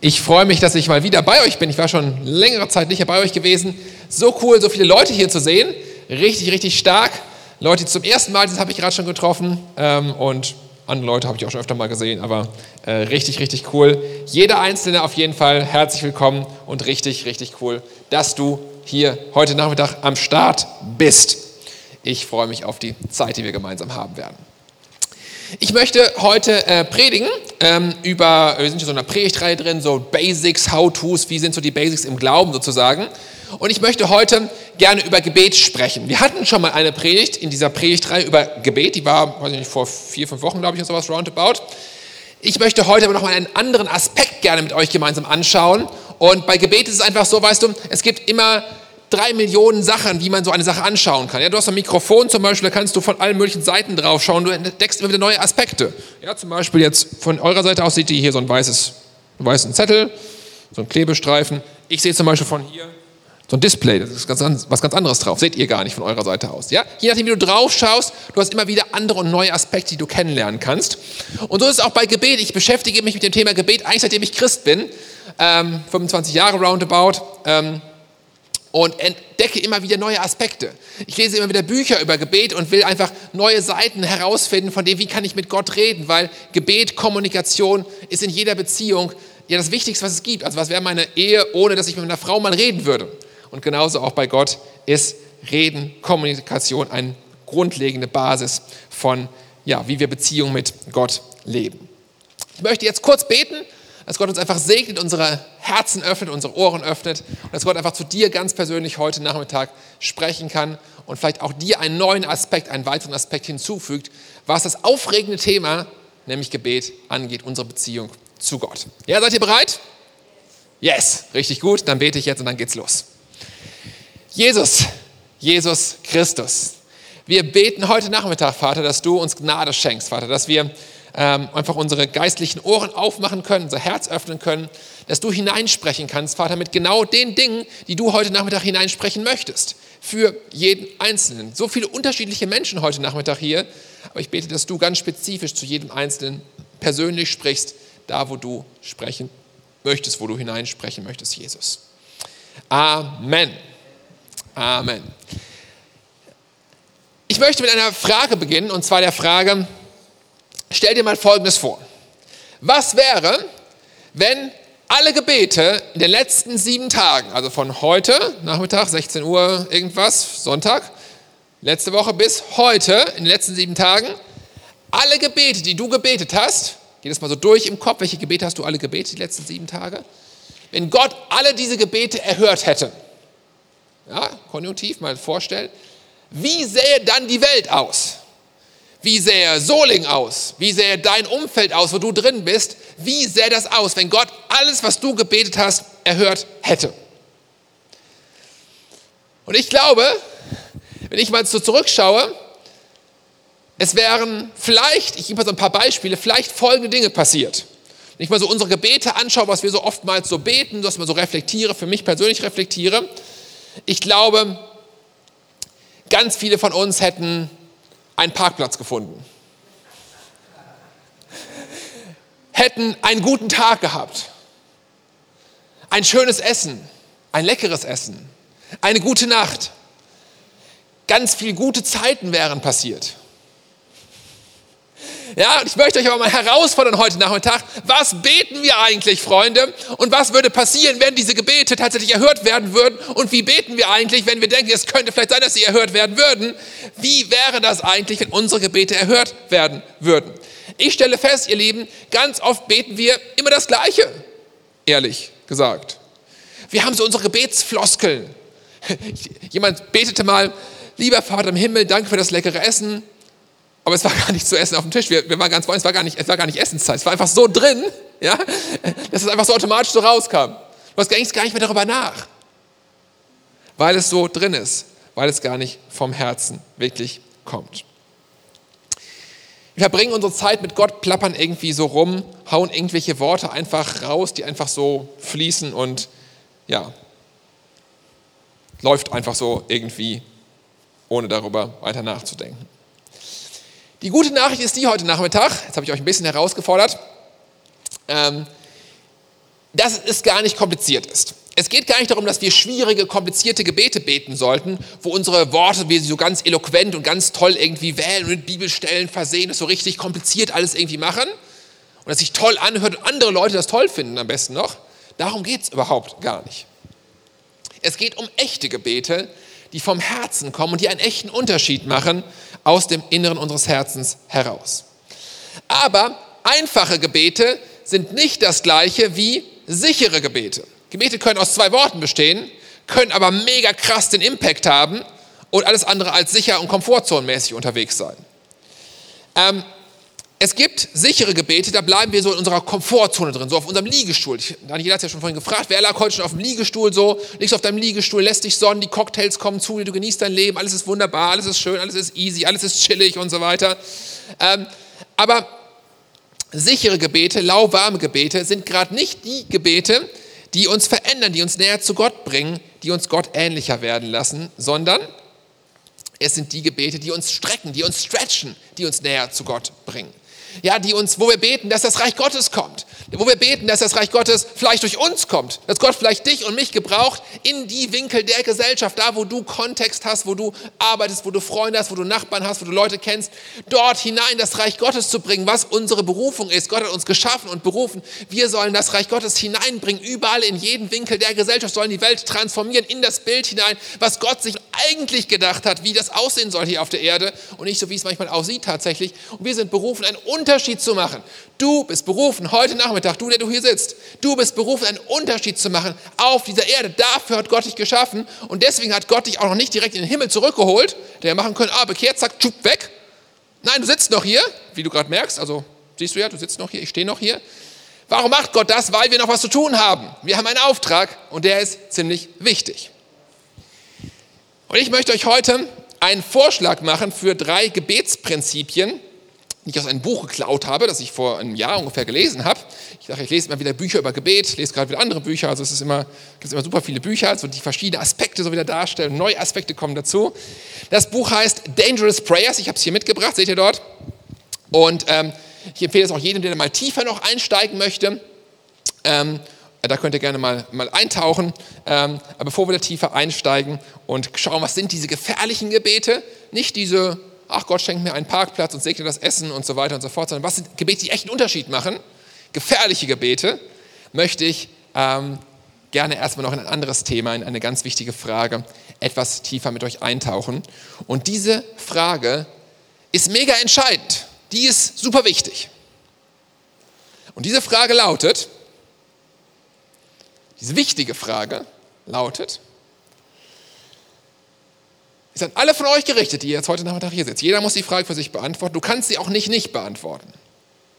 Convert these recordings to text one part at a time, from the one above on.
Ich freue mich, dass ich mal wieder bei euch bin. Ich war schon längere Zeit nicht bei euch gewesen. So cool, so viele Leute hier zu sehen. Richtig, richtig stark. Leute, die zum ersten Mal sind, habe ich gerade schon getroffen. Ähm, und andere Leute habe ich auch schon öfter mal gesehen. Aber äh, richtig, richtig cool. Jeder Einzelne auf jeden Fall herzlich willkommen und richtig, richtig cool, dass du hier heute Nachmittag am Start bist. Ich freue mich auf die Zeit, die wir gemeinsam haben werden. Ich möchte heute äh, predigen ähm, über, wir sind hier so in einer Predigtreihe drin, so Basics, How-Tos, wie sind so die Basics im Glauben sozusagen. Und ich möchte heute gerne über Gebet sprechen. Wir hatten schon mal eine Predigt in dieser Predigtreihe über Gebet, die war, weiß ich nicht, vor vier, fünf Wochen, glaube ich, oder sowas, roundabout. Ich möchte heute aber noch mal einen anderen Aspekt gerne mit euch gemeinsam anschauen. Und bei Gebet ist es einfach so, weißt du, es gibt immer drei Millionen Sachen, wie man so eine Sache anschauen kann. Ja, du hast ein Mikrofon zum Beispiel, da kannst du von allen möglichen Seiten drauf schauen, du entdeckst immer wieder neue Aspekte. Ja, zum Beispiel jetzt von eurer Seite aus seht ihr hier so ein weißes, einen weißen Zettel, so ein Klebestreifen. Ich sehe zum Beispiel von hier so ein Display, das ist ganz, was ganz anderes drauf. Seht ihr gar nicht von eurer Seite aus. Ja? Je nachdem, wie du drauf schaust, du hast immer wieder andere und neue Aspekte, die du kennenlernen kannst. Und so ist es auch bei Gebet. Ich beschäftige mich mit dem Thema Gebet eigentlich seitdem ich Christ bin. Ähm, 25 Jahre roundabout. Ähm, und entdecke immer wieder neue Aspekte. Ich lese immer wieder Bücher über Gebet und will einfach neue Seiten herausfinden von dem, wie kann ich mit Gott reden, weil Gebet, Kommunikation ist in jeder Beziehung ja das Wichtigste, was es gibt. Also was wäre meine Ehe, ohne dass ich mit einer Frau mal reden würde? Und genauso auch bei Gott ist Reden, Kommunikation eine grundlegende Basis von, ja, wie wir Beziehungen mit Gott leben. Ich möchte jetzt kurz beten dass Gott uns einfach segnet, unsere Herzen öffnet, unsere Ohren öffnet und dass Gott einfach zu dir ganz persönlich heute Nachmittag sprechen kann und vielleicht auch dir einen neuen Aspekt, einen weiteren Aspekt hinzufügt, was das aufregende Thema, nämlich Gebet, angeht, unsere Beziehung zu Gott. Ja, seid ihr bereit? Yes, richtig gut, dann bete ich jetzt und dann geht's los. Jesus, Jesus Christus, wir beten heute Nachmittag, Vater, dass du uns Gnade schenkst, Vater, dass wir ähm, einfach unsere geistlichen Ohren aufmachen können, unser Herz öffnen können, dass du hineinsprechen kannst, Vater, mit genau den Dingen, die du heute Nachmittag hineinsprechen möchtest. Für jeden Einzelnen. So viele unterschiedliche Menschen heute Nachmittag hier, aber ich bete, dass du ganz spezifisch zu jedem Einzelnen persönlich sprichst, da wo du sprechen möchtest, wo du hineinsprechen möchtest, Jesus. Amen. Amen. Ich möchte mit einer Frage beginnen, und zwar der Frage, Stell dir mal Folgendes vor. Was wäre, wenn alle Gebete in den letzten sieben Tagen, also von heute, Nachmittag, 16 Uhr irgendwas, Sonntag, letzte Woche bis heute, in den letzten sieben Tagen, alle Gebete, die du gebetet hast, geht das mal so durch im Kopf, welche Gebete hast du alle gebetet die letzten sieben Tage? Wenn Gott alle diese Gebete erhört hätte, ja, konjunktiv mal vorstellen, wie sähe dann die Welt aus? Wie sähe Soling aus? Wie sähe dein Umfeld aus, wo du drin bist? Wie sähe das aus, wenn Gott alles, was du gebetet hast, erhört hätte? Und ich glaube, wenn ich mal so zurückschaue, es wären vielleicht, ich gebe mal so ein paar Beispiele, vielleicht folgende Dinge passiert. Wenn ich mal so unsere Gebete anschaue, was wir so oftmals so beten, dass mal so reflektiere, für mich persönlich reflektiere, ich glaube, ganz viele von uns hätten einen Parkplatz gefunden, hätten einen guten Tag gehabt, ein schönes Essen, ein leckeres Essen, eine gute Nacht, ganz viele gute Zeiten wären passiert. Ja, und ich möchte euch aber mal herausfordern heute Nachmittag, was beten wir eigentlich, Freunde? Und was würde passieren, wenn diese Gebete tatsächlich erhört werden würden? Und wie beten wir eigentlich, wenn wir denken, es könnte vielleicht sein, dass sie erhört werden würden? Wie wäre das eigentlich, wenn unsere Gebete erhört werden würden? Ich stelle fest, ihr Lieben, ganz oft beten wir immer das Gleiche, ehrlich gesagt. Wir haben so unsere Gebetsfloskeln. Jemand betete mal, lieber Vater im Himmel, danke für das leckere Essen, aber es war gar nicht zu essen auf dem Tisch. Wir, wir waren ganz es war gar nicht, es war gar nicht Essenszeit. Es war einfach so drin, ja, dass es einfach so automatisch so rauskam. Du hast gar nicht mehr darüber nach, weil es so drin ist, weil es gar nicht vom Herzen wirklich kommt. Wir verbringen unsere Zeit mit Gott, plappern irgendwie so rum, hauen irgendwelche Worte einfach raus, die einfach so fließen und ja, läuft einfach so irgendwie, ohne darüber weiter nachzudenken. Die gute Nachricht ist die heute Nachmittag, jetzt habe ich euch ein bisschen herausgefordert. Ähm, dass es gar nicht kompliziert ist. Es geht gar nicht darum, dass wir schwierige, komplizierte Gebete beten sollten, wo unsere Worte wir sie so ganz eloquent und ganz toll irgendwie wählen und mit Bibelstellen versehen, das so richtig kompliziert alles irgendwie machen und das sich toll anhört und andere Leute das toll finden am besten noch. Darum geht es überhaupt gar nicht. Es geht um echte Gebete, die vom Herzen kommen und die einen echten Unterschied machen aus dem Inneren unseres Herzens heraus. Aber einfache Gebete sind nicht das gleiche wie sichere Gebete. Gebete können aus zwei Worten bestehen, können aber mega krass den Impact haben und alles andere als sicher und komfortzonenmäßig unterwegs sein. Ähm, es gibt sichere Gebete, da bleiben wir so in unserer Komfortzone drin, so auf unserem Liegestuhl. Daniela hat ja schon vorhin gefragt, wer lag heute schon auf dem Liegestuhl so? Liegst auf deinem Liegestuhl, lässt dich sonnen, die Cocktails kommen zu dir, du genießt dein Leben, alles ist wunderbar, alles ist schön, alles ist easy, alles ist chillig und so weiter. Ähm, aber sichere Gebete, lauwarme Gebete sind gerade nicht die Gebete, die uns verändern, die uns näher zu Gott bringen, die uns Gott ähnlicher werden lassen, sondern es sind die Gebete, die uns strecken, die uns stretchen, die uns näher zu Gott bringen ja, die uns, wo wir beten, dass das Reich Gottes kommt, wo wir beten, dass das Reich Gottes vielleicht durch uns kommt, dass Gott vielleicht dich und mich gebraucht in die Winkel der Gesellschaft, da wo du Kontext hast, wo du arbeitest, wo du Freunde hast, wo du Nachbarn hast, wo du Leute kennst, dort hinein das Reich Gottes zu bringen, was unsere Berufung ist. Gott hat uns geschaffen und berufen. Wir sollen das Reich Gottes hineinbringen, überall in jeden Winkel der Gesellschaft, sollen die Welt transformieren in das Bild hinein, was Gott sich eigentlich gedacht hat, wie das aussehen soll hier auf der Erde und nicht so, wie es manchmal aussieht tatsächlich. Und wir sind berufen, ein Unterschied zu machen. Du bist berufen, heute Nachmittag, du, der du hier sitzt, du bist berufen, einen Unterschied zu machen auf dieser Erde. Dafür hat Gott dich geschaffen und deswegen hat Gott dich auch noch nicht direkt in den Himmel zurückgeholt, der machen können, ah, bekehrt, zack, tschupp, weg. Nein, du sitzt noch hier, wie du gerade merkst, also siehst du ja, du sitzt noch hier, ich stehe noch hier. Warum macht Gott das? Weil wir noch was zu tun haben. Wir haben einen Auftrag und der ist ziemlich wichtig. Und ich möchte euch heute einen Vorschlag machen für drei Gebetsprinzipien, nicht aus einem Buch geklaut habe, das ich vor einem Jahr ungefähr gelesen habe. Ich dachte, ich lese immer wieder Bücher über Gebet, lese gerade wieder andere Bücher, also es ist immer, gibt immer super viele Bücher, also die verschiedenen Aspekte so wieder darstellen, neue Aspekte kommen dazu. Das Buch heißt Dangerous Prayers, ich habe es hier mitgebracht, seht ihr dort. Und ähm, ich empfehle es auch jedem, der mal tiefer noch einsteigen möchte. Ähm, da könnt ihr gerne mal, mal eintauchen. Ähm, aber bevor wir da tiefer einsteigen und schauen, was sind diese gefährlichen Gebete, nicht diese ach Gott schenkt mir einen Parkplatz und segne das Essen und so weiter und so fort, sondern was sind Gebete, die echt einen Unterschied machen, gefährliche Gebete, möchte ich ähm, gerne erstmal noch in ein anderes Thema, in eine ganz wichtige Frage, etwas tiefer mit euch eintauchen. Und diese Frage ist mega entscheidend. Die ist super wichtig. Und diese Frage lautet, diese wichtige Frage lautet, ist an alle von euch gerichtet, die jetzt heute Nachmittag hier sitzt. Jeder muss die Frage für sich beantworten. Du kannst sie auch nicht nicht beantworten.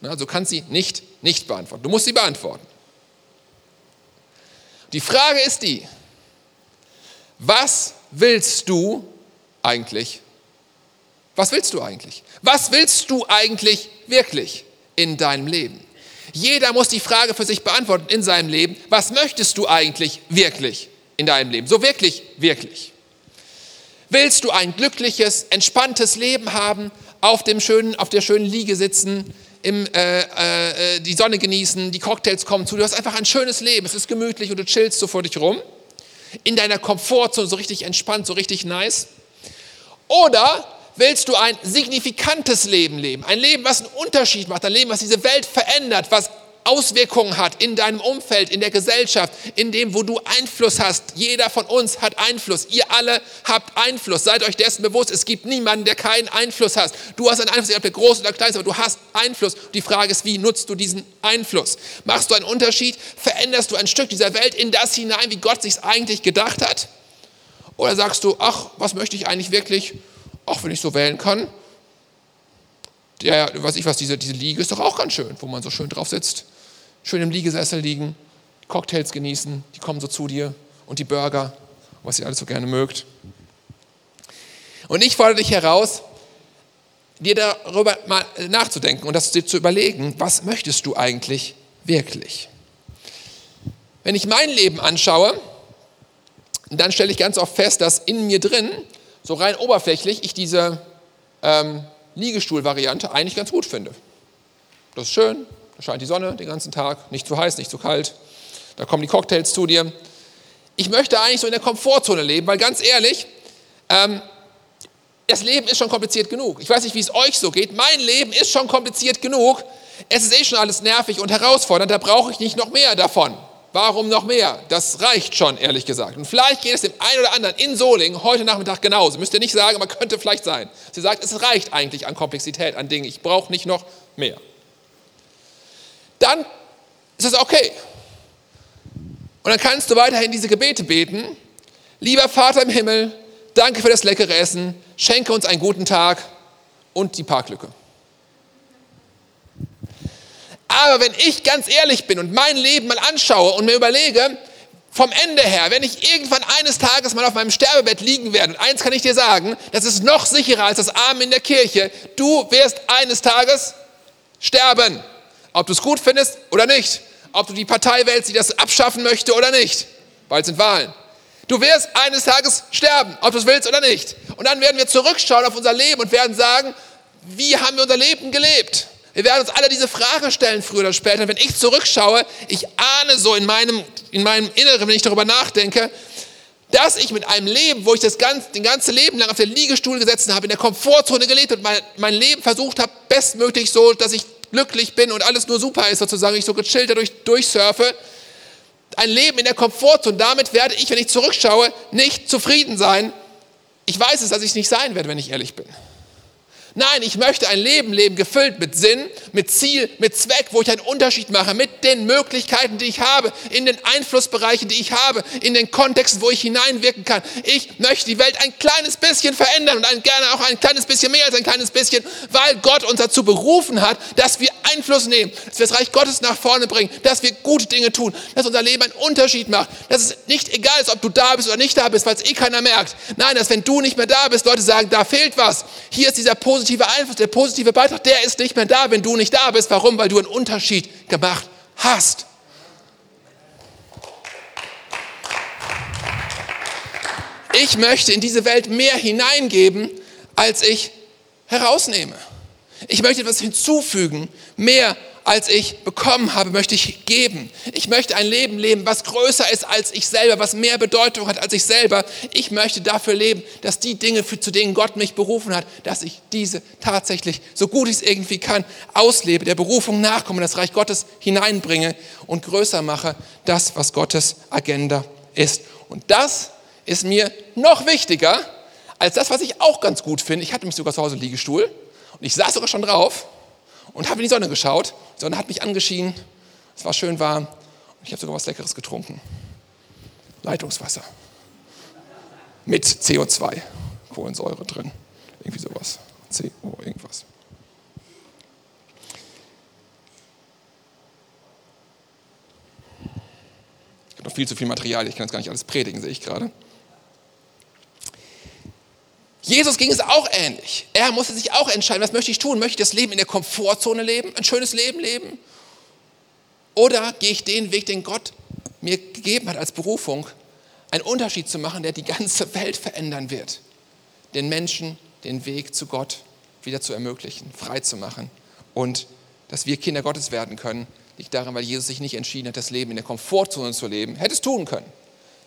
Also du kannst sie nicht nicht beantworten. Du musst sie beantworten. Die Frage ist die, was willst du eigentlich? Was willst du eigentlich? Was willst du eigentlich wirklich in deinem Leben? Jeder muss die Frage für sich beantworten in seinem Leben. Was möchtest du eigentlich wirklich in deinem Leben? So wirklich, wirklich. Willst du ein glückliches, entspanntes Leben haben, auf, dem schönen, auf der schönen Liege sitzen, im, äh, äh, die Sonne genießen, die Cocktails kommen zu, du hast einfach ein schönes Leben, es ist gemütlich und du chillst so vor dich rum, in deiner Komfortzone so richtig entspannt, so richtig nice? Oder willst du ein signifikantes Leben leben, ein Leben, was einen Unterschied macht, ein Leben, was diese Welt verändert, was Auswirkungen hat in deinem Umfeld, in der Gesellschaft, in dem, wo du Einfluss hast. Jeder von uns hat Einfluss. Ihr alle habt Einfluss. Seid euch dessen bewusst. Es gibt niemanden, der keinen Einfluss hat. Du hast einen Einfluss, ob der groß oder klein ist, aber du hast Einfluss. Die Frage ist, wie nutzt du diesen Einfluss? Machst du einen Unterschied? Veränderst du ein Stück dieser Welt in das hinein, wie Gott sich eigentlich gedacht hat? Oder sagst du, ach, was möchte ich eigentlich wirklich? Ach, wenn ich so wählen kann, der, weiß ich was, diese, diese Liege ist doch auch ganz schön, wo man so schön drauf sitzt schön im Liegesessel liegen, Cocktails genießen, die kommen so zu dir und die Burger, was ihr alles so gerne mögt. Und ich fordere dich heraus, dir darüber mal nachzudenken und das dir zu überlegen, was möchtest du eigentlich wirklich? Wenn ich mein Leben anschaue, dann stelle ich ganz oft fest, dass in mir drin, so rein oberflächlich, ich diese ähm, Liegestuhl-Variante eigentlich ganz gut finde. Das ist schön, da scheint die Sonne den ganzen Tag, nicht zu heiß, nicht zu kalt. Da kommen die Cocktails zu dir. Ich möchte eigentlich so in der Komfortzone leben, weil ganz ehrlich, ähm, das Leben ist schon kompliziert genug. Ich weiß nicht, wie es euch so geht. Mein Leben ist schon kompliziert genug. Es ist eh schon alles nervig und herausfordernd. Da brauche ich nicht noch mehr davon. Warum noch mehr? Das reicht schon, ehrlich gesagt. Und vielleicht geht es dem einen oder anderen in Solingen heute Nachmittag genauso. Müsst ihr nicht sagen, aber könnte vielleicht sein. Sie sagt, es reicht eigentlich an Komplexität, an Dingen. Ich brauche nicht noch mehr. Dann ist es okay. Und dann kannst du weiterhin diese Gebete beten. Lieber Vater im Himmel, danke für das leckere Essen, schenke uns einen guten Tag und die Parklücke. Aber wenn ich ganz ehrlich bin und mein Leben mal anschaue und mir überlege, vom Ende her, wenn ich irgendwann eines Tages mal auf meinem Sterbebett liegen werde, und eins kann ich dir sagen, das ist noch sicherer als das Arm in der Kirche, du wirst eines Tages sterben. Ob du es gut findest oder nicht. Ob du die Partei wählst, die das abschaffen möchte oder nicht. Bald sind Wahlen. Du wirst eines Tages sterben, ob du es willst oder nicht. Und dann werden wir zurückschauen auf unser Leben und werden sagen, wie haben wir unser Leben gelebt? Wir werden uns alle diese Frage stellen, früher oder später. Und wenn ich zurückschaue, ich ahne so in meinem, in meinem Inneren, wenn ich darüber nachdenke, dass ich mit einem Leben, wo ich das ganze, den ganzen Leben lang auf der Liegestuhl gesessen habe, in der Komfortzone gelebt und mein, mein Leben versucht habe, bestmöglich so, dass ich glücklich bin und alles nur super ist, sozusagen, ich so gechillt dadurch durchsurfe, ein Leben in der Komfortzone. Damit werde ich, wenn ich zurückschaue, nicht zufrieden sein. Ich weiß es, dass ich es nicht sein werde, wenn ich ehrlich bin. Nein, ich möchte ein Leben leben, gefüllt mit Sinn, mit Ziel, mit Zweck, wo ich einen Unterschied mache, mit den Möglichkeiten, die ich habe, in den Einflussbereichen, die ich habe, in den Kontexten, wo ich hineinwirken kann. Ich möchte die Welt ein kleines bisschen verändern und ein, gerne auch ein kleines bisschen mehr als ein kleines bisschen, weil Gott uns dazu berufen hat, dass wir Einfluss nehmen, dass wir das Reich Gottes nach vorne bringen, dass wir gute Dinge tun, dass unser Leben einen Unterschied macht, dass es nicht egal ist, ob du da bist oder nicht da bist, weil es eh keiner merkt. Nein, dass wenn du nicht mehr da bist, Leute sagen, da fehlt was. Hier ist dieser positive positive Einfluss, der positive Beitrag, der ist nicht mehr da, wenn du nicht da bist. Warum? Weil du einen Unterschied gemacht hast. Ich möchte in diese Welt mehr hineingeben, als ich herausnehme. Ich möchte etwas hinzufügen, mehr als ich bekommen habe, möchte ich geben. Ich möchte ein Leben leben, was größer ist als ich selber, was mehr Bedeutung hat als ich selber. Ich möchte dafür leben, dass die Dinge, zu denen Gott mich berufen hat, dass ich diese tatsächlich, so gut ich es irgendwie kann, auslebe, der Berufung nachkomme, das Reich Gottes hineinbringe und größer mache, das, was Gottes Agenda ist. Und das ist mir noch wichtiger als das, was ich auch ganz gut finde. Ich hatte mich sogar zu Hause Liegestuhl und ich saß sogar schon drauf und habe in die Sonne geschaut. Die Sonne hat mich angeschienen, es war schön warm und ich habe sogar was Leckeres getrunken. Leitungswasser. Mit CO2, Kohlensäure drin, irgendwie sowas. CO, irgendwas. Ich habe noch viel zu viel Material, ich kann jetzt gar nicht alles predigen, sehe ich gerade. Jesus ging es auch ähnlich. Er musste sich auch entscheiden, was möchte ich tun? Möchte ich das Leben in der Komfortzone leben, ein schönes Leben leben? Oder gehe ich den Weg, den Gott mir gegeben hat als Berufung, einen Unterschied zu machen, der die ganze Welt verändern wird? Den Menschen den Weg zu Gott wieder zu ermöglichen, frei zu machen und dass wir Kinder Gottes werden können, liegt daran, weil Jesus sich nicht entschieden hat, das Leben in der Komfortzone zu leben. Hätte es tun können,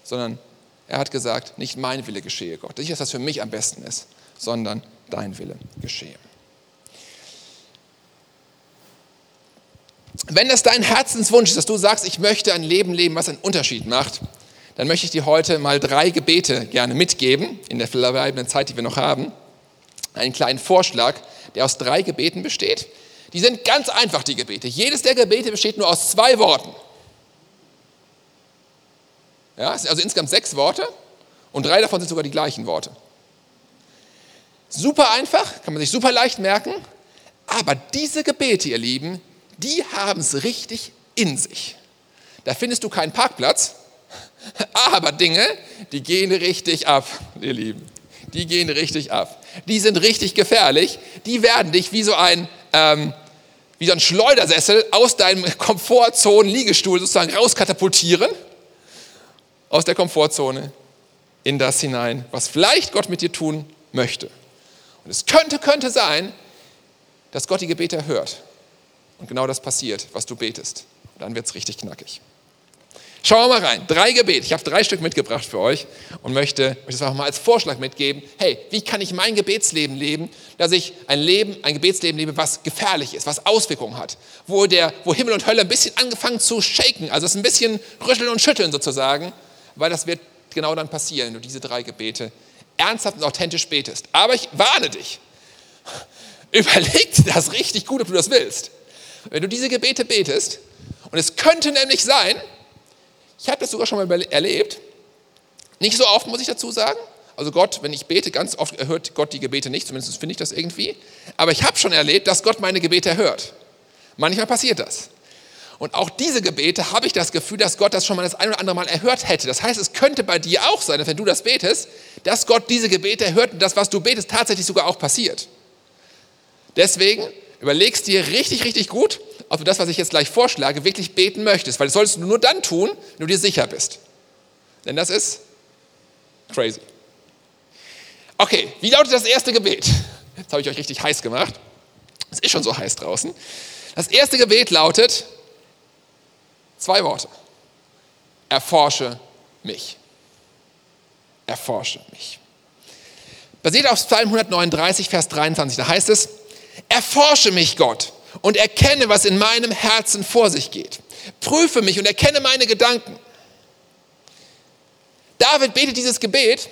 sondern er hat gesagt, nicht mein Wille geschehe, Gott. Nicht, dass das für mich am besten ist, sondern dein Wille geschehe. Wenn das dein Herzenswunsch ist, dass du sagst, ich möchte ein Leben leben, was einen Unterschied macht, dann möchte ich dir heute mal drei Gebete gerne mitgeben, in der verbleibenden Zeit, die wir noch haben. Einen kleinen Vorschlag, der aus drei Gebeten besteht. Die sind ganz einfach, die Gebete. Jedes der Gebete besteht nur aus zwei Worten. Ja, es sind also insgesamt sechs Worte und drei davon sind sogar die gleichen Worte. Super einfach, kann man sich super leicht merken, aber diese Gebete, ihr Lieben, die haben es richtig in sich. Da findest du keinen Parkplatz, aber Dinge, die gehen richtig ab, ihr Lieben. Die gehen richtig ab. Die sind richtig gefährlich. Die werden dich wie so ein, ähm, wie so ein Schleudersessel aus deinem Komfortzonen-Liegestuhl sozusagen rauskatapultieren aus der Komfortzone in das hinein, was vielleicht Gott mit dir tun möchte. Und es könnte, könnte sein, dass Gott die Gebete erhört. Und genau das passiert, was du betest. Und dann wird es richtig knackig. Schauen wir mal rein. Drei Gebete. Ich habe drei Stück mitgebracht für euch und möchte euch das einfach mal als Vorschlag mitgeben. Hey, wie kann ich mein Gebetsleben leben, dass ich ein Leben, ein Gebetsleben lebe, was gefährlich ist, was Auswirkungen hat, wo, der, wo Himmel und Hölle ein bisschen angefangen zu shaken, also es ein bisschen rütteln und schütteln sozusagen, weil das wird genau dann passieren, wenn du diese drei Gebete ernsthaft und authentisch betest. Aber ich warne dich, überleg dir das richtig gut, ob du das willst. Wenn du diese Gebete betest, und es könnte nämlich sein, ich habe das sogar schon mal erlebt. Nicht so oft, muss ich dazu sagen. Also Gott, wenn ich bete, ganz oft erhört Gott die Gebete nicht, zumindest finde ich das irgendwie. Aber ich habe schon erlebt, dass Gott meine Gebete erhört. Manchmal passiert das. Und auch diese Gebete habe ich das Gefühl, dass Gott das schon mal das ein oder andere Mal erhört hätte. Das heißt, es könnte bei dir auch sein, dass wenn du das betest, dass Gott diese Gebete erhört und das, was du betest, tatsächlich sogar auch passiert. Deswegen überlegst dir richtig, richtig gut, ob du das, was ich jetzt gleich vorschlage, wirklich beten möchtest. Weil das solltest du nur dann tun, wenn du dir sicher bist. Denn das ist crazy. Okay, wie lautet das erste Gebet? Jetzt habe ich euch richtig heiß gemacht. Es ist schon so heiß draußen. Das erste Gebet lautet zwei Worte. Erforsche mich. Erforsche mich. Basiert auf Psalm 139, Vers 23, da heißt es, Erforsche mich, Gott, und erkenne, was in meinem Herzen vor sich geht. Prüfe mich und erkenne meine Gedanken. David betet dieses Gebet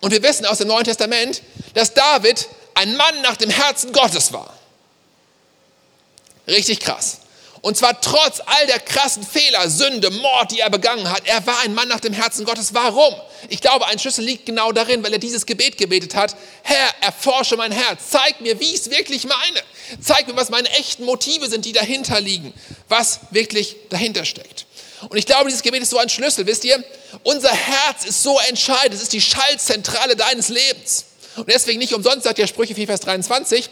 und wir wissen aus dem Neuen Testament, dass David ein Mann nach dem Herzen Gottes war. Richtig krass. Und zwar trotz all der krassen Fehler, Sünde, Mord, die er begangen hat. Er war ein Mann nach dem Herzen Gottes. Warum? Ich glaube, ein Schlüssel liegt genau darin, weil er dieses Gebet gebetet hat. Herr, erforsche mein Herz. Zeig mir, wie ich es wirklich meine. Zeig mir, was meine echten Motive sind, die dahinter liegen. Was wirklich dahinter steckt. Und ich glaube, dieses Gebet ist so ein Schlüssel. Wisst ihr, unser Herz ist so entscheidend. Es ist die Schaltzentrale deines Lebens. Und deswegen nicht umsonst sagt der Sprüche 4, Vers 23,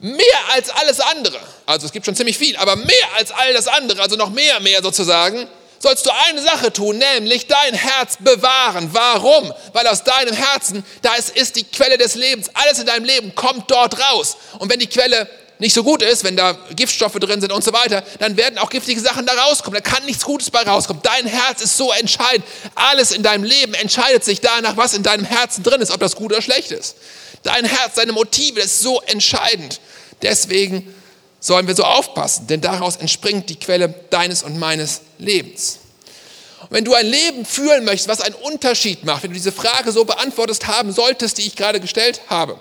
mehr als alles andere, also es gibt schon ziemlich viel, aber mehr als all das andere, also noch mehr, mehr sozusagen, sollst du eine Sache tun, nämlich dein Herz bewahren. Warum? Weil aus deinem Herzen, da ist, die Quelle des Lebens. Alles in deinem Leben kommt dort raus. Und wenn die Quelle nicht so gut ist, wenn da Giftstoffe drin sind und so weiter, dann werden auch giftige Sachen da rauskommen. Da kann nichts Gutes bei rauskommen. Dein Herz ist so entscheidend. Alles in deinem Leben entscheidet sich danach, was in deinem Herzen drin ist, ob das gut oder schlecht ist. Dein Herz, deine Motive, das ist so entscheidend. Deswegen sollen wir so aufpassen, denn daraus entspringt die Quelle deines und meines Lebens. Und wenn du ein Leben führen möchtest, was einen Unterschied macht, wenn du diese Frage so beantwortet haben solltest, die ich gerade gestellt habe,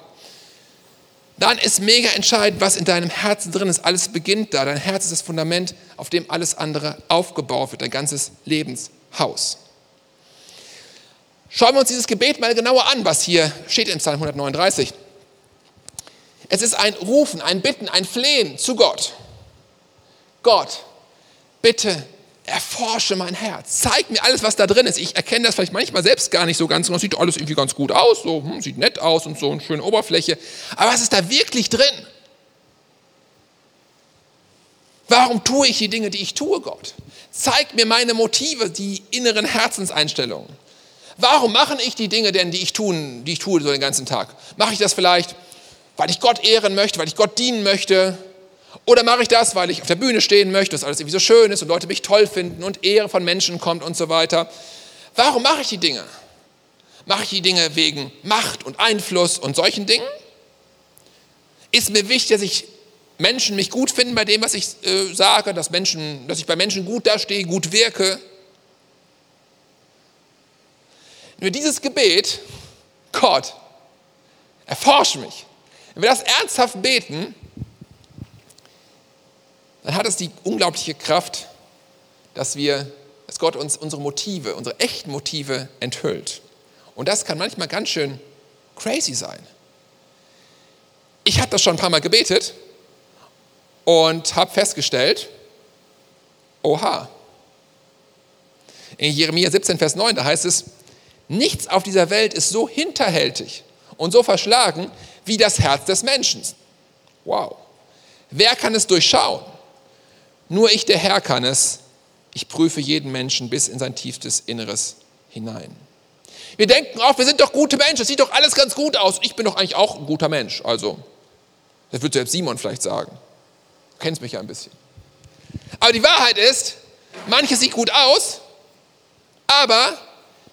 dann ist mega entscheidend, was in deinem Herzen drin ist. Alles beginnt da. Dein Herz ist das Fundament, auf dem alles andere aufgebaut wird, dein ganzes Lebenshaus. Schauen wir uns dieses Gebet mal genauer an, was hier steht in Psalm 139. Es ist ein Rufen, ein Bitten, ein Flehen zu Gott. Gott, bitte erforsche mein Herz. Zeig mir alles, was da drin ist. Ich erkenne das vielleicht manchmal selbst gar nicht so ganz. Und sieht alles irgendwie ganz gut aus, so, hm, sieht nett aus und so eine schöne Oberfläche. Aber was ist da wirklich drin? Warum tue ich die Dinge, die ich tue, Gott? Zeig mir meine Motive, die inneren Herzenseinstellungen. Warum mache ich die Dinge denn, die ich tun, die ich tue so den ganzen Tag? Mache ich das vielleicht, weil ich Gott ehren möchte, weil ich Gott dienen möchte? Oder mache ich das, weil ich auf der Bühne stehen möchte, dass alles irgendwie so schön ist und Leute mich toll finden und Ehre von Menschen kommt und so weiter? Warum mache ich die Dinge? Mache ich die Dinge wegen Macht und Einfluss und solchen Dingen? Ist mir wichtig, dass ich Menschen mich gut finden bei dem, was ich äh, sage, dass, Menschen, dass ich bei Menschen gut dastehe, gut wirke? Nur dieses Gebet, Gott, erforsche mich. Wenn wir das ernsthaft beten, dann hat es die unglaubliche Kraft, dass wir, dass Gott uns unsere Motive, unsere echten Motive enthüllt. Und das kann manchmal ganz schön crazy sein. Ich habe das schon ein paar Mal gebetet und habe festgestellt, oha. In Jeremia 17, Vers 9, da heißt es, nichts auf dieser Welt ist so hinterhältig und so verschlagen wie das Herz des Menschen. Wow. Wer kann es durchschauen? Nur ich, der Herr, kann es. Ich prüfe jeden Menschen bis in sein tiefstes Inneres hinein. Wir denken oft, wir sind doch gute Menschen, es sieht doch alles ganz gut aus. Ich bin doch eigentlich auch ein guter Mensch. Also, das wird selbst Simon vielleicht sagen. Du kennst mich ja ein bisschen. Aber die Wahrheit ist, manches sieht gut aus, aber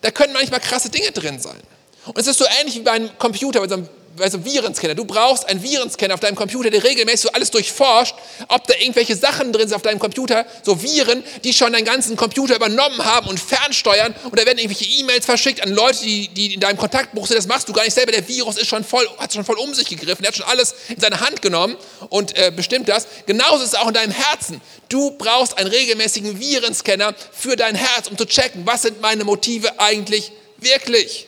da können manchmal krasse Dinge drin sein. Und es ist so ähnlich wie bei einem Computer, bei so einem also Virenscanner. Du brauchst einen Virenscanner auf deinem Computer, der regelmäßig so alles durchforscht, ob da irgendwelche Sachen drin sind auf deinem Computer, so Viren, die schon deinen ganzen Computer übernommen haben und fernsteuern. Und da werden irgendwelche E-Mails verschickt an Leute, die, die in deinem Kontaktbuch sind. Das machst du gar nicht selber. Der Virus ist schon voll, hat schon voll um sich gegriffen. Der hat schon alles in seine Hand genommen und äh, bestimmt das. Genauso ist es auch in deinem Herzen. Du brauchst einen regelmäßigen Virenscanner für dein Herz, um zu checken, was sind meine Motive eigentlich wirklich.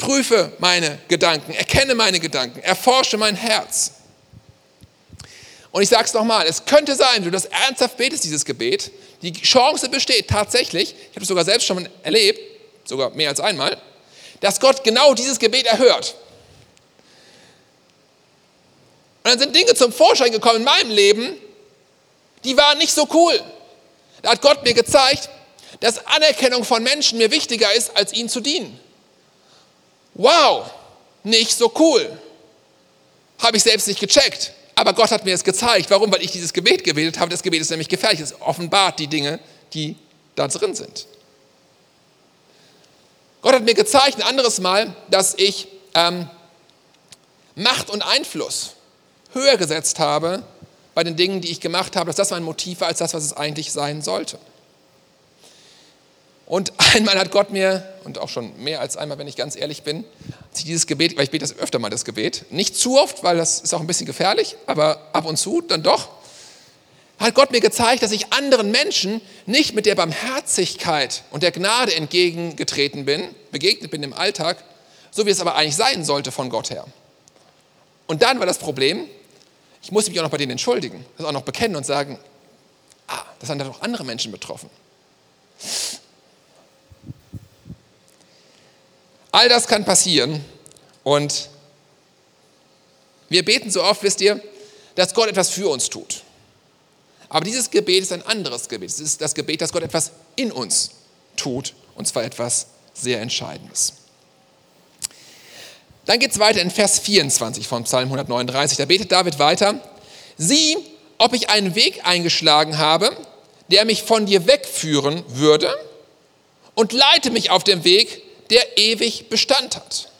Prüfe meine Gedanken, erkenne meine Gedanken, erforsche mein Herz. Und ich sage es nochmal, es könnte sein, wenn du das ernsthaft betest, dieses Gebet, die Chance besteht tatsächlich, ich habe es sogar selbst schon erlebt, sogar mehr als einmal, dass Gott genau dieses Gebet erhört. Und dann sind Dinge zum Vorschein gekommen in meinem Leben, die waren nicht so cool. Da hat Gott mir gezeigt, dass Anerkennung von Menschen mir wichtiger ist, als ihnen zu dienen wow, nicht so cool. Habe ich selbst nicht gecheckt. Aber Gott hat mir es gezeigt. Warum? Weil ich dieses Gebet gebetet habe. Das Gebet ist nämlich gefährlich. Es offenbart die Dinge, die da drin sind. Gott hat mir gezeigt ein anderes Mal, dass ich ähm, Macht und Einfluss höher gesetzt habe bei den Dingen, die ich gemacht habe, dass das mein Motiv war, als das, was es eigentlich sein sollte. Und einmal hat Gott mir, und auch schon mehr als einmal, wenn ich ganz ehrlich bin, sich dieses Gebet, weil ich bete das öfter mal, das Gebet, nicht zu oft, weil das ist auch ein bisschen gefährlich, aber ab und zu dann doch, hat Gott mir gezeigt, dass ich anderen Menschen nicht mit der Barmherzigkeit und der Gnade entgegengetreten bin, begegnet bin im Alltag, so wie es aber eigentlich sein sollte von Gott her. Und dann war das Problem, ich musste mich auch noch bei denen entschuldigen, das auch noch bekennen und sagen, ah, das sind dann auch andere Menschen betroffen. All das kann passieren und wir beten so oft, wisst ihr, dass Gott etwas für uns tut. Aber dieses Gebet ist ein anderes Gebet. Es ist das Gebet, dass Gott etwas in uns tut, und zwar etwas sehr Entscheidendes. Dann geht es weiter in Vers 24 von Psalm 139. Da betet David weiter, sieh, ob ich einen Weg eingeschlagen habe, der mich von dir wegführen würde, und leite mich auf dem Weg, der ewig Bestand hat.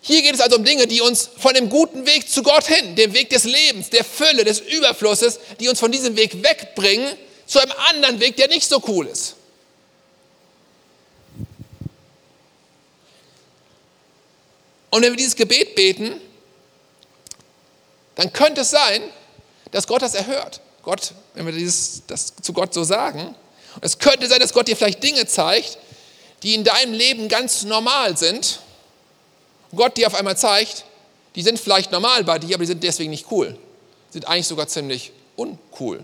Hier geht es also um Dinge, die uns von dem guten Weg zu Gott hin, dem Weg des Lebens, der Fülle, des Überflusses, die uns von diesem Weg wegbringen zu einem anderen Weg, der nicht so cool ist. Und wenn wir dieses Gebet beten, dann könnte es sein, dass Gott das erhört. Gott, wenn wir dieses, das zu Gott so sagen, es könnte sein, dass Gott dir vielleicht Dinge zeigt, die in deinem Leben ganz normal sind, Gott dir auf einmal zeigt, die sind vielleicht normal bei dir, aber die sind deswegen nicht cool. Sind eigentlich sogar ziemlich uncool.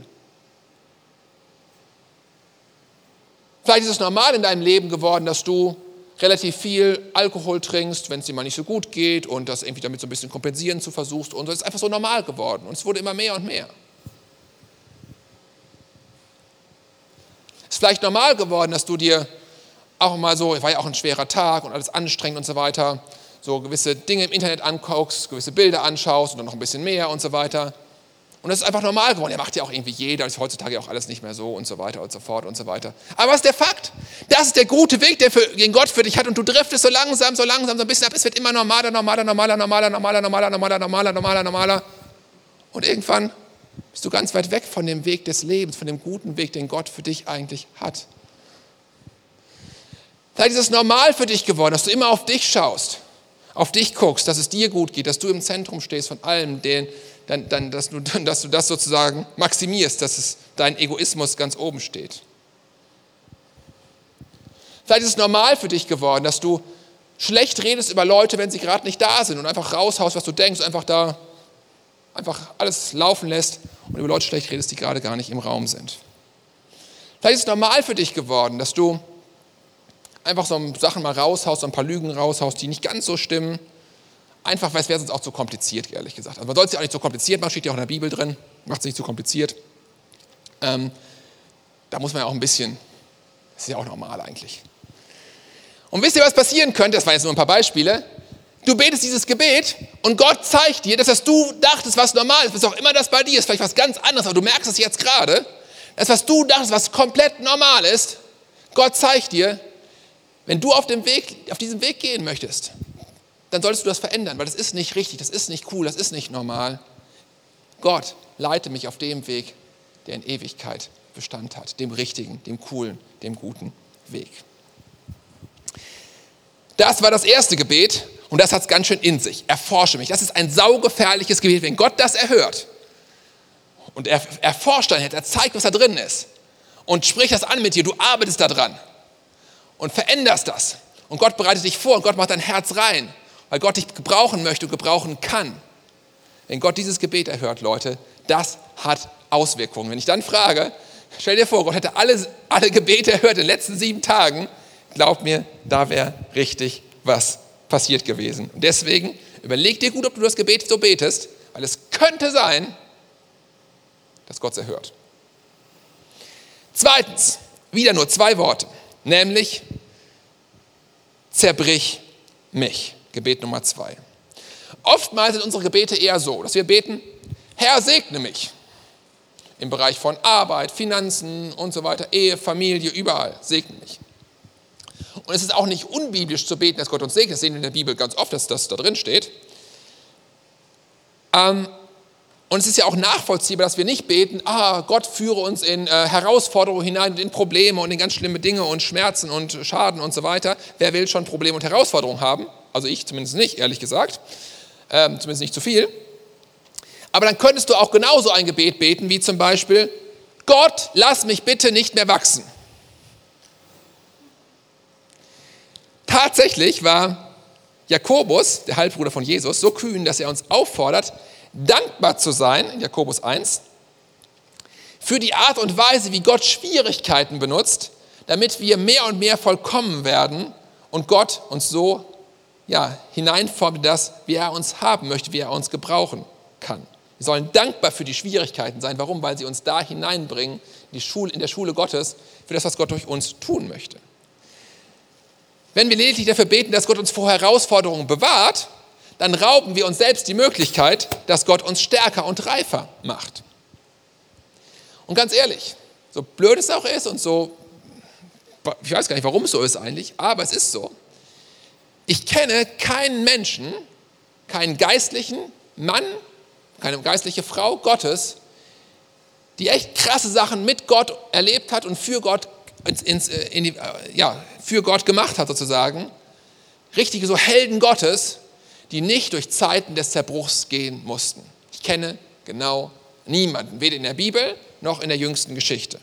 Vielleicht ist es normal in deinem Leben geworden, dass du relativ viel Alkohol trinkst, wenn es dir mal nicht so gut geht und das irgendwie damit so ein bisschen kompensieren zu versuchst und es ist einfach so normal geworden und es wurde immer mehr und mehr. Es ist vielleicht normal geworden, dass du dir auch mal so, war ja auch ein schwerer Tag und alles anstrengend und so weiter, so gewisse Dinge im Internet anguckst, gewisse Bilder anschaust und dann noch ein bisschen mehr und so weiter. Und das ist einfach normal geworden. Er macht ja auch irgendwie jeder, das ist heutzutage auch alles nicht mehr so und so weiter und so fort und so weiter. Aber was ist der Fakt? Das ist der gute Weg, der für, den Gott für dich hat und du driftest so langsam, so langsam, so ein bisschen ab. Es wird immer normaler, normaler, normaler, normaler, normaler, normaler, normaler, normaler, normaler, normaler. Und irgendwann bist du ganz weit weg von dem Weg des Lebens, von dem guten Weg, den Gott für dich eigentlich hat. Vielleicht ist es normal für dich geworden, dass du immer auf dich schaust, auf dich guckst, dass es dir gut geht, dass du im Zentrum stehst von allem, den, dann, dann, dass, du, dass du das sozusagen maximierst, dass es dein Egoismus ganz oben steht. Vielleicht ist es normal für dich geworden, dass du schlecht redest über Leute, wenn sie gerade nicht da sind und einfach raushaust, was du denkst, einfach da einfach alles laufen lässt und über Leute schlecht redest, die gerade gar nicht im Raum sind. Vielleicht ist es normal für dich geworden, dass du einfach so Sachen mal raushaust, so ein paar Lügen raushaust, die nicht ganz so stimmen. Einfach, weil es wäre sonst auch zu kompliziert, ehrlich gesagt. Also man soll es ja auch nicht zu kompliziert machen, steht ja auch in der Bibel drin, macht es nicht zu kompliziert. Ähm, da muss man ja auch ein bisschen, das ist ja auch normal eigentlich. Und wisst ihr, was passieren könnte? Das waren jetzt nur ein paar Beispiele. Du betest dieses Gebet und Gott zeigt dir, dass das du dachtest, was normal ist, was auch immer das bei dir ist, vielleicht was ganz anderes, aber du merkst es jetzt gerade, Das, was du dachtest, was komplett normal ist, Gott zeigt dir, wenn du auf, dem Weg, auf diesem Weg gehen möchtest, dann solltest du das verändern, weil das ist nicht richtig, das ist nicht cool, das ist nicht normal. Gott, leite mich auf dem Weg, der in Ewigkeit Bestand hat, dem richtigen, dem coolen, dem guten Weg. Das war das erste Gebet und das hat es ganz schön in sich. Erforsche mich. Das ist ein saugefährliches Gebet. Wenn Gott das erhört und er erforscht dann, er zeigt, was da drin ist und spricht das an mit dir, du arbeitest daran und veränderst das. Und Gott bereitet dich vor und Gott macht dein Herz rein, weil Gott dich gebrauchen möchte und gebrauchen kann. Wenn Gott dieses Gebet erhört, Leute, das hat Auswirkungen. Wenn ich dann frage, stell dir vor, Gott hätte alle, alle Gebete erhört in den letzten sieben Tagen, glaub mir, da wäre richtig was passiert gewesen. Und deswegen überleg dir gut, ob du das Gebet so betest, weil es könnte sein, dass Gott es erhört. Zweitens, wieder nur zwei Worte, nämlich zerbrich mich. Gebet Nummer zwei. Oftmals sind unsere Gebete eher so, dass wir beten, Herr, segne mich. Im Bereich von Arbeit, Finanzen und so weiter, Ehe, Familie, überall, segne mich. Und es ist auch nicht unbiblisch zu beten, dass Gott uns segnet. Das sehen wir in der Bibel ganz oft, dass das da drin steht. Ähm, und es ist ja auch nachvollziehbar, dass wir nicht beten, ah, Gott führe uns in äh, Herausforderungen hinein, in Probleme und in ganz schlimme Dinge und Schmerzen und Schaden und so weiter. Wer will schon Probleme und Herausforderungen haben? Also ich zumindest nicht, ehrlich gesagt. Ähm, zumindest nicht zu viel. Aber dann könntest du auch genauso ein Gebet beten, wie zum Beispiel, Gott, lass mich bitte nicht mehr wachsen. Tatsächlich war Jakobus, der Halbbruder von Jesus, so kühn, dass er uns auffordert, dankbar zu sein, in Jakobus 1, für die Art und Weise, wie Gott Schwierigkeiten benutzt, damit wir mehr und mehr vollkommen werden und Gott uns so ja, hineinformt, das, wie er uns haben möchte, wie er uns gebrauchen kann. Wir sollen dankbar für die Schwierigkeiten sein. Warum? Weil sie uns da hineinbringen, in, die Schule, in der Schule Gottes, für das, was Gott durch uns tun möchte. Wenn wir lediglich dafür beten, dass Gott uns vor Herausforderungen bewahrt, dann rauben wir uns selbst die Möglichkeit, dass Gott uns stärker und reifer macht. Und ganz ehrlich, so blöd es auch ist und so, ich weiß gar nicht, warum es so ist eigentlich, aber es ist so. Ich kenne keinen Menschen, keinen geistlichen Mann, keine geistliche Frau Gottes, die echt krasse Sachen mit Gott erlebt hat und für Gott, ins, äh, die, äh, ja, für Gott gemacht hat sozusagen. Richtige so Helden Gottes, die nicht durch Zeiten des Zerbruchs gehen mussten. Ich kenne genau niemanden, weder in der Bibel noch in der jüngsten Geschichte.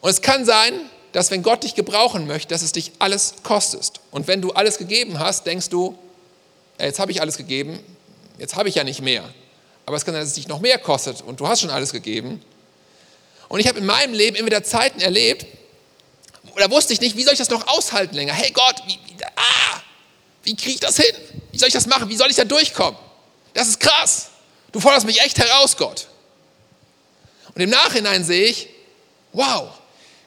Und es kann sein, dass wenn Gott dich gebrauchen möchte, dass es dich alles kostet. Und wenn du alles gegeben hast, denkst du, jetzt habe ich alles gegeben, jetzt habe ich ja nicht mehr. Aber es kann sein, dass es dich noch mehr kostet und du hast schon alles gegeben. Und ich habe in meinem Leben immer wieder Zeiten erlebt, da wusste ich nicht, wie soll ich das noch aushalten länger? Hey Gott, wie, wie, ah, wie kriege ich das hin? Wie soll ich das machen? Wie soll ich da durchkommen? Das ist krass. Du forderst mich echt heraus, Gott. Und im Nachhinein sehe ich, wow,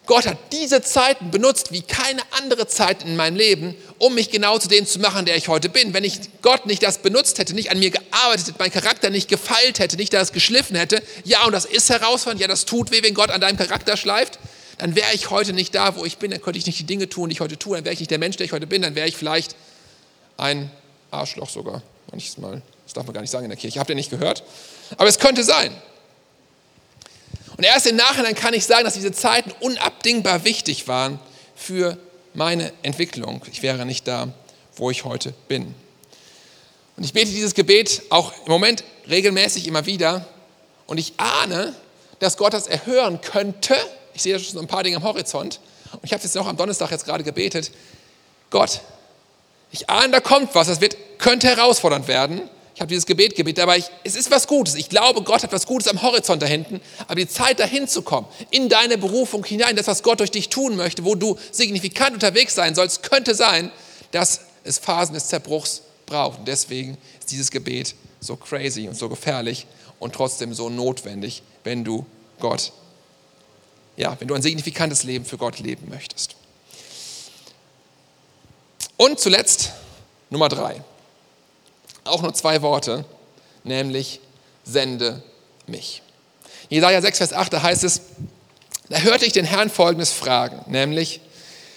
Gott hat diese Zeiten benutzt wie keine andere Zeit in meinem Leben, um mich genau zu dem zu machen, der ich heute bin. Wenn ich Gott nicht das benutzt hätte, nicht an mir gearbeitet hätte, mein Charakter nicht gefeilt hätte, nicht das geschliffen hätte, ja, und das ist herausfordernd, ja, das tut weh, wenn Gott an deinem Charakter schleift, dann wäre ich heute nicht da, wo ich bin, dann könnte ich nicht die Dinge tun, die ich heute tue, dann wäre ich nicht der Mensch, der ich heute bin, dann wäre ich vielleicht ein Arschloch sogar. Manchmal, das darf man gar nicht sagen in der Kirche, habt ihr nicht gehört? Aber es könnte sein. Und erst im Nachhinein kann ich sagen, dass diese Zeiten unabdingbar wichtig waren für meine Entwicklung. Ich wäre nicht da, wo ich heute bin. Und ich bete dieses Gebet auch im Moment regelmäßig immer wieder. Und ich ahne, dass Gott das erhören könnte. Ich sehe schon so ein paar Dinge am Horizont. Und ich habe es jetzt noch am Donnerstag jetzt gerade gebetet. Gott, ich ahne, da kommt was. Das wird, könnte herausfordernd werden. Ich habe dieses Gebet gebetet, aber ich, es ist was Gutes. Ich glaube, Gott hat was Gutes am Horizont da hinten. Aber die Zeit dahin zu kommen, in deine Berufung hinein, das, was Gott durch dich tun möchte, wo du signifikant unterwegs sein sollst, könnte sein, dass es Phasen des Zerbruchs braucht. Und deswegen ist dieses Gebet so crazy und so gefährlich und trotzdem so notwendig, wenn du Gott, ja, wenn du ein signifikantes Leben für Gott leben möchtest. Und zuletzt Nummer drei. Auch nur zwei Worte, nämlich sende mich. Jesaja 6, Vers 8, da heißt es, da hörte ich den Herrn folgendes fragen, nämlich,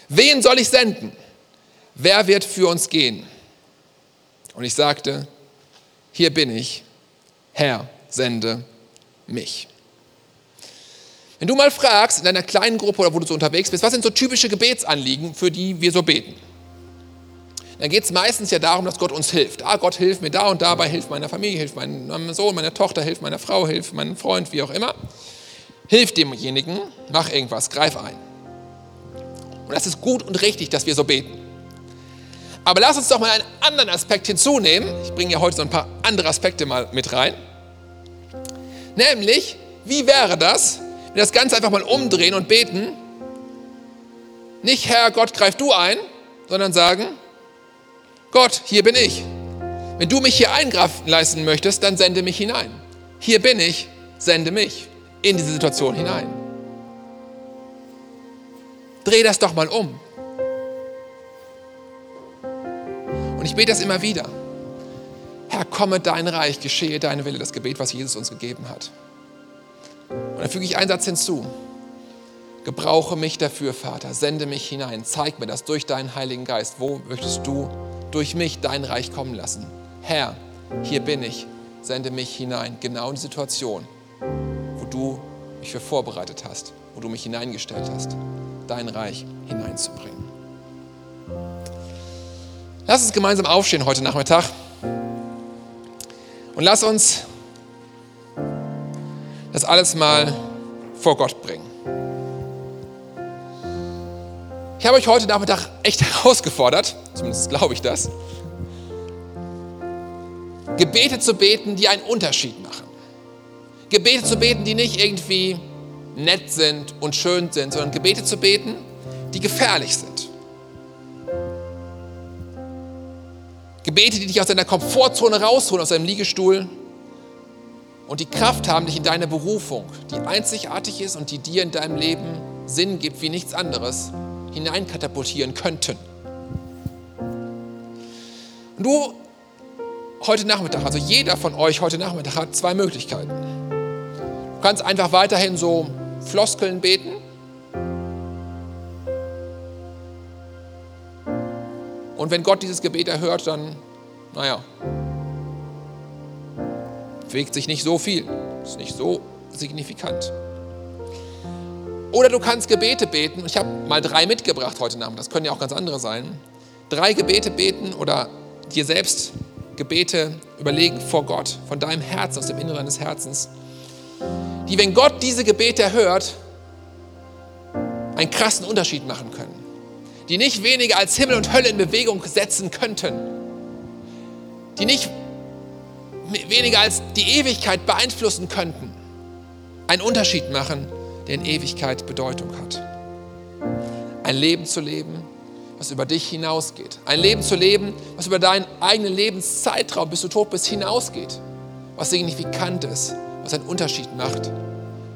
wen soll ich senden? Wer wird für uns gehen? Und ich sagte, hier bin ich, Herr, sende mich. Wenn du mal fragst in deiner kleinen Gruppe oder wo du so unterwegs bist, was sind so typische Gebetsanliegen, für die wir so beten? Dann geht es meistens ja darum, dass Gott uns hilft. Ah, Gott hilft mir da und dabei, hilft meiner Familie, hilft meinem Sohn, meiner Tochter, hilft meiner Frau, hilft meinem Freund, wie auch immer. Hilf demjenigen, mach irgendwas, greif ein. Und das ist gut und richtig, dass wir so beten. Aber lass uns doch mal einen anderen Aspekt hinzunehmen. Ich bringe ja heute so ein paar andere Aspekte mal mit rein. Nämlich, wie wäre das, wenn wir das Ganze einfach mal umdrehen und beten? Nicht, Herr Gott, greif du ein, sondern sagen, Gott, hier bin ich. Wenn du mich hier eingreifen leisten möchtest, dann sende mich hinein. Hier bin ich, sende mich in diese Situation hinein. Dreh das doch mal um. Und ich bete das immer wieder. Herr, komme dein Reich, geschehe deine Wille, das Gebet, was Jesus uns gegeben hat. Und dann füge ich einen Satz hinzu. Gebrauche mich dafür, Vater, sende mich hinein, zeig mir das durch deinen Heiligen Geist. Wo möchtest du durch mich dein Reich kommen lassen? Herr, hier bin ich, sende mich hinein, genau in die Situation, wo du mich für vorbereitet hast, wo du mich hineingestellt hast, dein Reich hineinzubringen. Lass uns gemeinsam aufstehen heute Nachmittag und lass uns das alles mal vor Gott bringen. Ich habe euch heute Nachmittag echt herausgefordert, zumindest glaube ich das, Gebete zu beten, die einen Unterschied machen. Gebete zu beten, die nicht irgendwie nett sind und schön sind, sondern Gebete zu beten, die gefährlich sind. Gebete, die dich aus deiner Komfortzone rausholen, aus deinem Liegestuhl und die Kraft haben, dich in deine Berufung, die einzigartig ist und die dir in deinem Leben Sinn gibt wie nichts anderes, hineinkatapultieren könnten. Du heute Nachmittag, also jeder von euch heute Nachmittag hat zwei Möglichkeiten. Du kannst einfach weiterhin so Floskeln beten. Und wenn Gott dieses Gebet erhört, dann, naja, bewegt sich nicht so viel, ist nicht so signifikant. Oder du kannst Gebete beten. Ich habe mal drei mitgebracht heute Abend. Das können ja auch ganz andere sein. Drei Gebete beten oder dir selbst Gebete überlegen vor Gott, von deinem Herzen, aus dem Inneren deines Herzens, die, wenn Gott diese Gebete erhört, einen krassen Unterschied machen können die nicht weniger als Himmel und Hölle in Bewegung setzen könnten, die nicht weniger als die Ewigkeit beeinflussen könnten, einen Unterschied machen, der in Ewigkeit Bedeutung hat. Ein Leben zu leben, was über dich hinausgeht. Ein Leben zu leben, was über deinen eigenen Lebenszeitraum, bis du tot bist, hinausgeht. Was signifikant ist, was einen Unterschied macht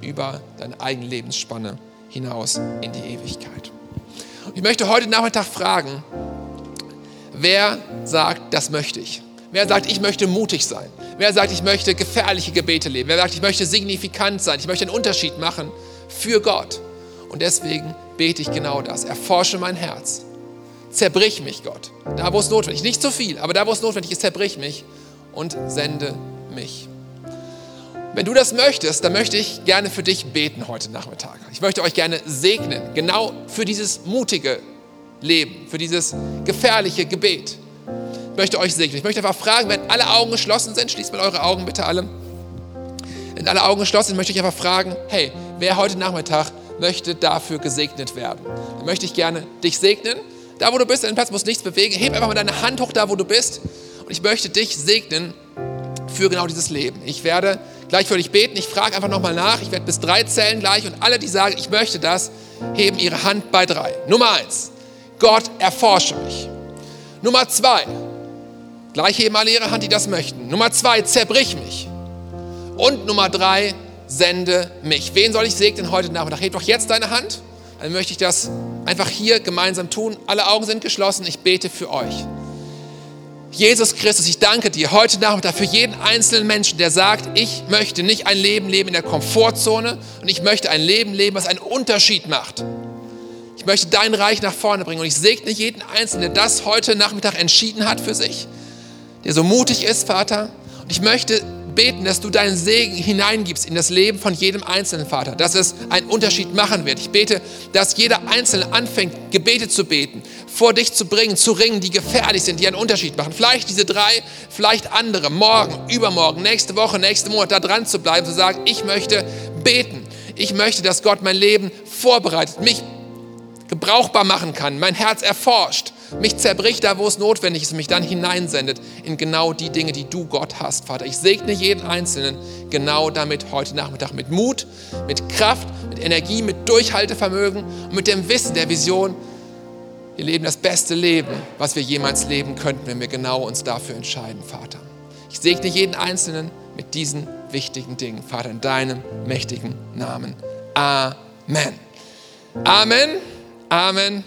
über deine eigene Lebensspanne hinaus in die Ewigkeit. Ich möchte heute Nachmittag fragen, wer sagt, das möchte ich? Wer sagt, ich möchte mutig sein? Wer sagt, ich möchte gefährliche Gebete leben? Wer sagt, ich möchte signifikant sein? Ich möchte einen Unterschied machen für Gott. Und deswegen bete ich genau das. Erforsche mein Herz. Zerbrich mich, Gott. Da, wo es notwendig ist. Nicht zu viel, aber da, wo es notwendig ist, zerbrich mich und sende mich. Wenn du das möchtest, dann möchte ich gerne für dich beten heute Nachmittag. Ich möchte euch gerne segnen, genau für dieses mutige Leben, für dieses gefährliche Gebet. Ich möchte euch segnen. Ich möchte einfach fragen, wenn alle Augen geschlossen sind, schließt mal eure Augen bitte alle. Wenn alle Augen geschlossen sind, möchte ich einfach fragen, hey, wer heute Nachmittag möchte dafür gesegnet werden? Dann möchte ich gerne dich segnen. Da, wo du bist, dem Platz muss nichts bewegen. Heb einfach mal deine Hand hoch, da, wo du bist. Und ich möchte dich segnen für genau dieses Leben. Ich werde gleich für dich beten. Ich frage einfach nochmal nach. Ich werde bis drei zählen gleich und alle, die sagen, ich möchte das, heben ihre Hand bei drei. Nummer eins, Gott, erforsche mich. Nummer zwei, gleich heben alle ihre Hand, die das möchten. Nummer zwei, zerbrich mich. Und Nummer drei, sende mich. Wen soll ich segnen heute Nachmittag? Heb doch jetzt deine Hand. Dann möchte ich das einfach hier gemeinsam tun. Alle Augen sind geschlossen. Ich bete für euch. Jesus Christus, ich danke dir heute Nachmittag für jeden einzelnen Menschen, der sagt, ich möchte nicht ein Leben leben in der Komfortzone und ich möchte ein Leben leben, was einen Unterschied macht. Ich möchte dein Reich nach vorne bringen und ich segne jeden Einzelnen, der das heute Nachmittag entschieden hat für sich, der so mutig ist, Vater. Und ich möchte beten, dass du deinen Segen hineingibst in das Leben von jedem einzelnen Vater, dass es einen Unterschied machen wird. Ich bete, dass jeder Einzelne anfängt, Gebete zu beten, vor dich zu bringen, zu ringen, die gefährlich sind, die einen Unterschied machen. Vielleicht diese drei, vielleicht andere, morgen, übermorgen, nächste Woche, nächsten Monat da dran zu bleiben, zu sagen, ich möchte beten. Ich möchte, dass Gott mein Leben vorbereitet, mich gebrauchbar machen kann, mein Herz erforscht mich zerbricht da, wo es notwendig ist und mich dann hineinsendet in genau die Dinge, die du Gott hast, Vater. Ich segne jeden Einzelnen genau damit heute Nachmittag mit Mut, mit Kraft, mit Energie, mit Durchhaltevermögen und mit dem Wissen der Vision. Wir leben das beste Leben, was wir jemals leben könnten, wenn wir genau uns dafür entscheiden, Vater. Ich segne jeden Einzelnen mit diesen wichtigen Dingen, Vater, in deinem mächtigen Namen. Amen. Amen. Amen.